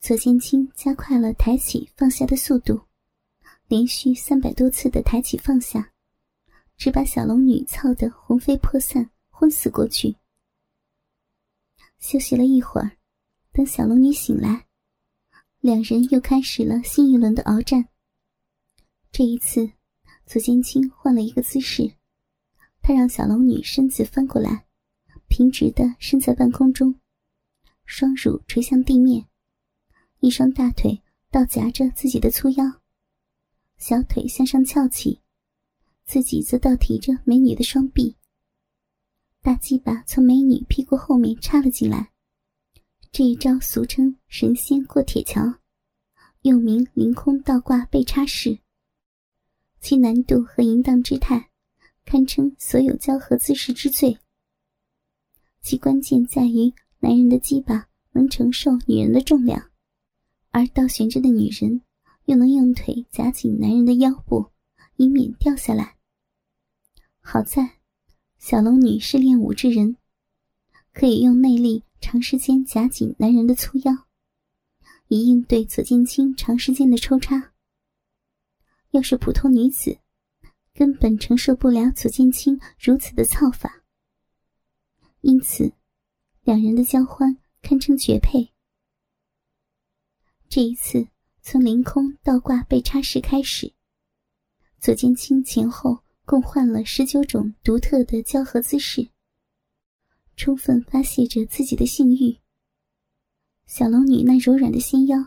左剑清加快了抬起放下的速度，连续三百多次的抬起放下，只把小龙女操得魂飞魄散，昏死过去。休息了一会儿，等小龙女醒来，两人又开始了新一轮的鏖战。这一次，左剑清换了一个姿势，他让小龙女身子翻过来，平直的身在半空中，双乳垂向地面，一双大腿倒夹着自己的粗腰，小腿向上翘起，自己则倒提着美女的双臂。大鸡巴从美女屁股后面插了进来，这一招俗称“神仙过铁桥”，又名“凌空倒挂背插式”。其难度和淫荡之态，堪称所有交合姿势之最。其关键在于男人的鸡巴能承受女人的重量，而倒悬着的女人又能用腿夹紧男人的腰部，以免掉下来。好在。小龙女是练武之人，可以用内力长时间夹紧男人的粗腰，以应对左剑清长时间的抽插。要是普通女子，根本承受不了左剑清如此的操法。因此，两人的交欢堪称绝配。这一次，从凌空倒挂被插式开始，左剑清前后。共换了十九种独特的交合姿势，充分发泄着自己的性欲。小龙女那柔软的纤腰，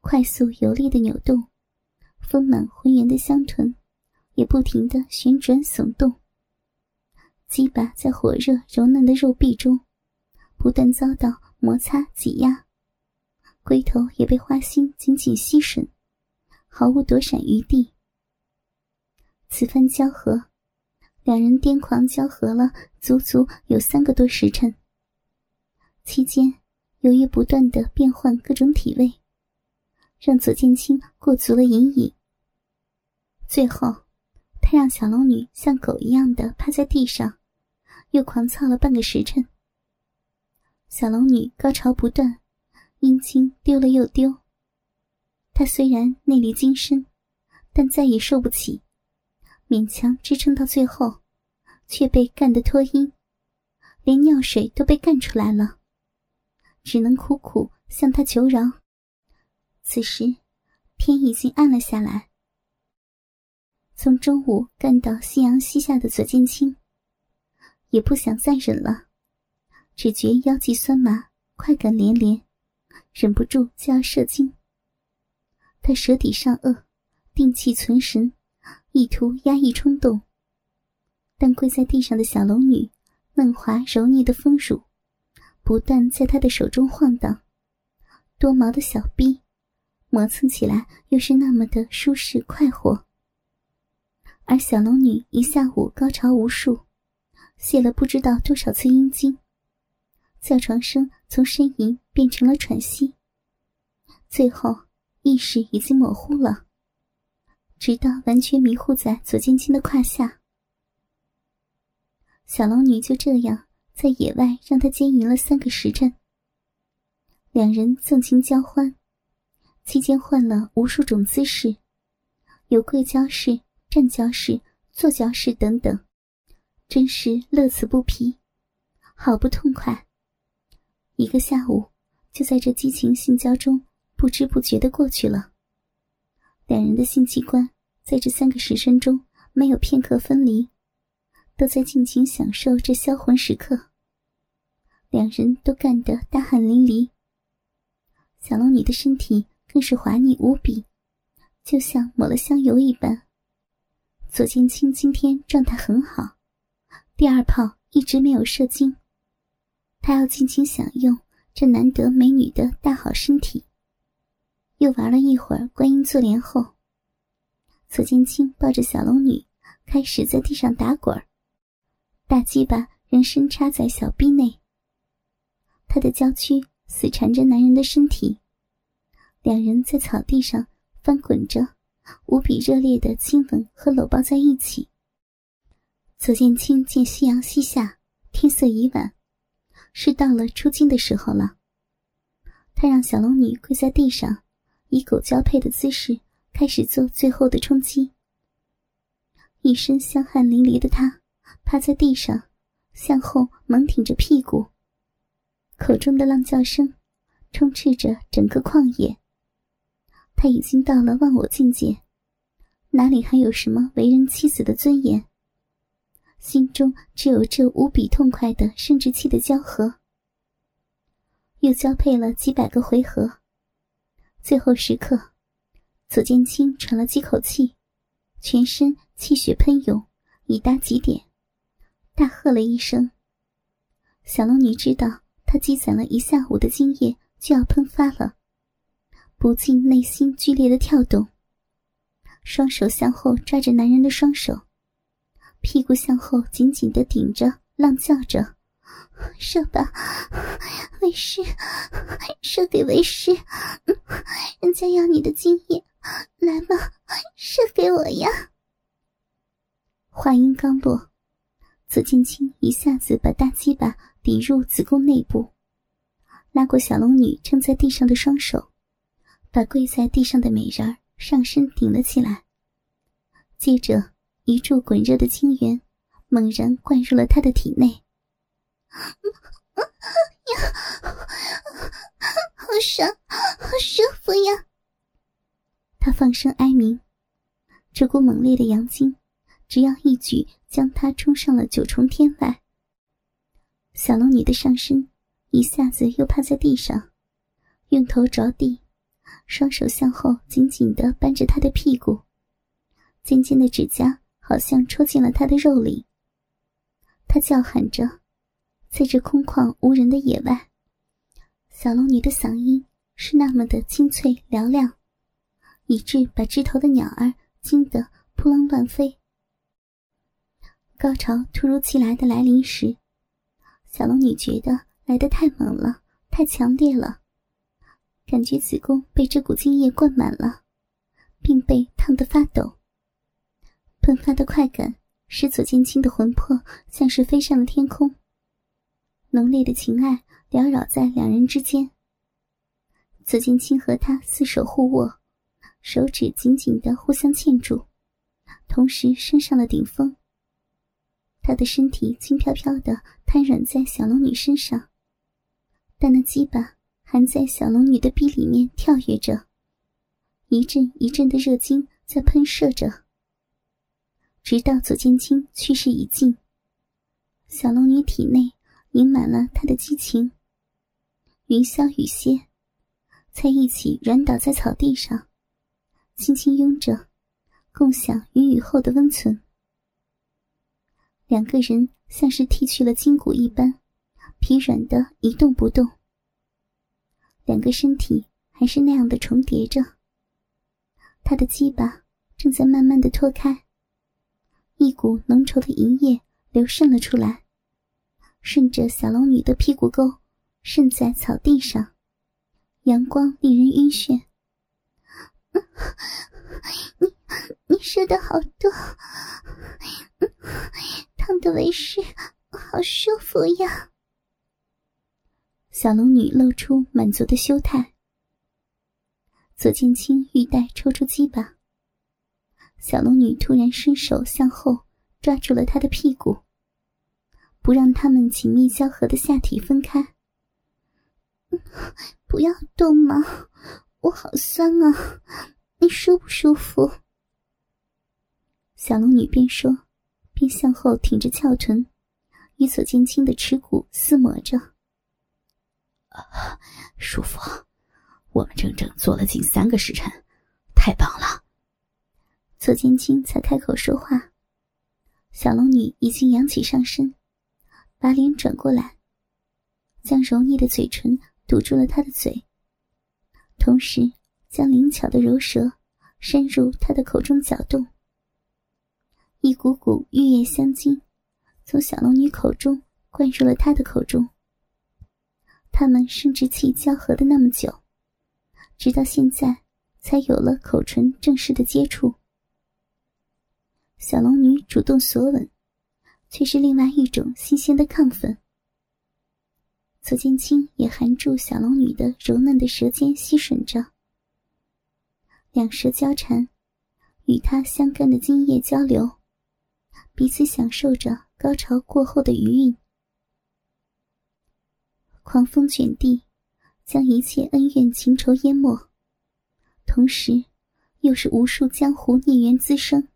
快速有力的扭动，丰满浑圆的香臀，也不停的旋转耸动。鸡巴在火热柔嫩的肉壁中，不断遭到摩擦挤压，龟头也被花心紧紧吸吮，毫无躲闪余地。此番交合，两人癫狂交合了足足有三个多时辰。期间，由于不断的变换各种体位，让左剑清过足了瘾瘾。最后，他让小龙女像狗一样的趴在地上，又狂操了半个时辰。小龙女高潮不断，阴茎丢了又丢。她虽然内力精深，但再也受不起。勉强支撑到最后，却被干得脱衣，连尿水都被干出来了，只能苦苦向他求饶。此时，天已经暗了下来。从中午干到夕阳西下的左剑清，也不想再忍了，只觉腰际酸麻，快感连连，忍不住就要射精。他舌底上颚，定气存神。意图压抑冲动，但跪在地上的小龙女嫩滑柔腻的丰乳，不断在他的手中晃荡，多毛的小臂磨蹭起来又是那么的舒适快活。而小龙女一下午高潮无数，泄了不知道多少次阴茎，叫床声从呻吟变成了喘息，最后意识已经模糊了。直到完全迷糊在左剑清的胯下，小龙女就这样在野外让他奸淫了三个时辰。两人纵情交欢，期间换了无数种姿势，有跪交式、站交式、坐交式等等，真是乐此不疲，好不痛快。一个下午就在这激情性交中不知不觉的过去了。两人的性器官在这三个时辰中没有片刻分离，都在尽情享受这销魂时刻。两人都干得大汗淋漓，小龙女的身体更是滑腻无比，就像抹了香油一般。左剑清今天状态很好，第二炮一直没有射精，他要尽情享用这难得美女的大好身体。又玩了一会儿观音坐莲后，左剑清抱着小龙女，开始在地上打滚大鸡巴仍深插在小臂内。他的娇躯死缠着男人的身体，两人在草地上翻滚着，无比热烈的亲吻和搂抱在一起。左剑清见夕阳西下，天色已晚，是到了出京的时候了。他让小龙女跪在地上，以狗交配的姿势开始做最后的冲击。一身香汗淋漓的他趴在地上，向后猛挺着屁股，口中的浪叫声充斥着整个旷野。他已经到了忘我境界，哪里还有什么为人妻子的尊严？心中只有这无比痛快的生殖器的交合。又交配了几百个回合，最后时刻，左剑清喘了几口气，全身气血喷涌，已达极点，大喝了一声。小龙女知道他积攒了一下午的精液就要喷发了，不禁内心剧烈的跳动，双手向后抓着男人的双手，屁股向后紧紧的顶着，浪叫着。射吧，为师，射给为师。人家要你的精液，来吧，射给我呀！话音刚落，左剑清一下子把大鸡巴抵入子宫内部，拉过小龙女撑在地上的双手，把跪在地上的美人儿上身顶了起来，接着一柱滚热的精源猛然灌入了他的体内。呀，好爽，好舒服呀！他放声哀鸣，这股猛烈的阳精，只要一举将他冲上了九重天外。小龙女的上身一下子又趴在地上，用头着地，双手向后紧紧的扳着他的屁股，尖尖的指甲好像戳进了他的肉里。他叫喊着。在这空旷无人的野外，小龙女的嗓音是那么的清脆嘹亮，以致把枝头的鸟儿惊得扑棱乱飞。高潮突如其来的来临时，小龙女觉得来得太猛了，太强烈了，感觉子宫被这股精液灌满了，并被烫得发抖。喷发的快感使左剑青的魂魄像是飞上了天空。浓烈的情爱缭绕在两人之间。左剑青和他四手互握，手指紧紧的互相嵌住，同时升上了顶峰。他的身体轻飘飘的瘫软在小龙女身上，但那鸡巴还在小龙女的臂里面跳跃着，一阵一阵的热精在喷射着，直到左剑清去世已尽，小龙女体内。盈满了他的激情。云霄雨歇，才一起软倒在草地上，轻轻拥着，共享云雨后的温存。两个人像是剃去了筋骨一般，疲软的一动不动。两个身体还是那样的重叠着。他的鸡巴正在慢慢的脱开，一股浓稠的银液流渗了出来。顺着小龙女的屁股沟渗在草地上，阳光令人晕眩。你你射的好多，烫的为师好舒服呀！小龙女露出满足的羞态。左剑清玉带抽出鸡巴，小龙女突然伸手向后抓住了他的屁股。不让他们紧密交合的下体分开。不要动嘛，我好酸啊！你舒不舒服？小龙女边说，边向后挺着翘臀，与左剑清的耻骨厮磨着。舒服，我们整整做了近三个时辰，太棒了。左剑清才开口说话，小龙女已经扬起上身。把脸转过来，将柔腻的嘴唇堵住了他的嘴，同时将灵巧的柔舌伸入他的口中搅动。一股股玉液香精从小龙女口中灌入了他的口中。他们生殖器交合的那么久，直到现在才有了口唇正式的接触。小龙女主动索吻。却是另外一种新鲜的亢奋。左剑清也含住小龙女的柔嫩的舌尖吸吮着，两舌交缠，与他相干的精液交流，彼此享受着高潮过后的余韵。狂风卷地，将一切恩怨情仇淹没，同时，又是无数江湖孽缘滋生。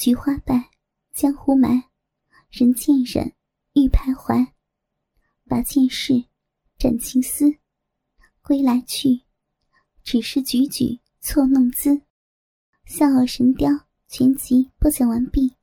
菊花败，江湖埋，人见人，欲徘徊。把剑事，斩情丝，归来去，只是举举错弄姿。笑傲神雕全集播讲完毕。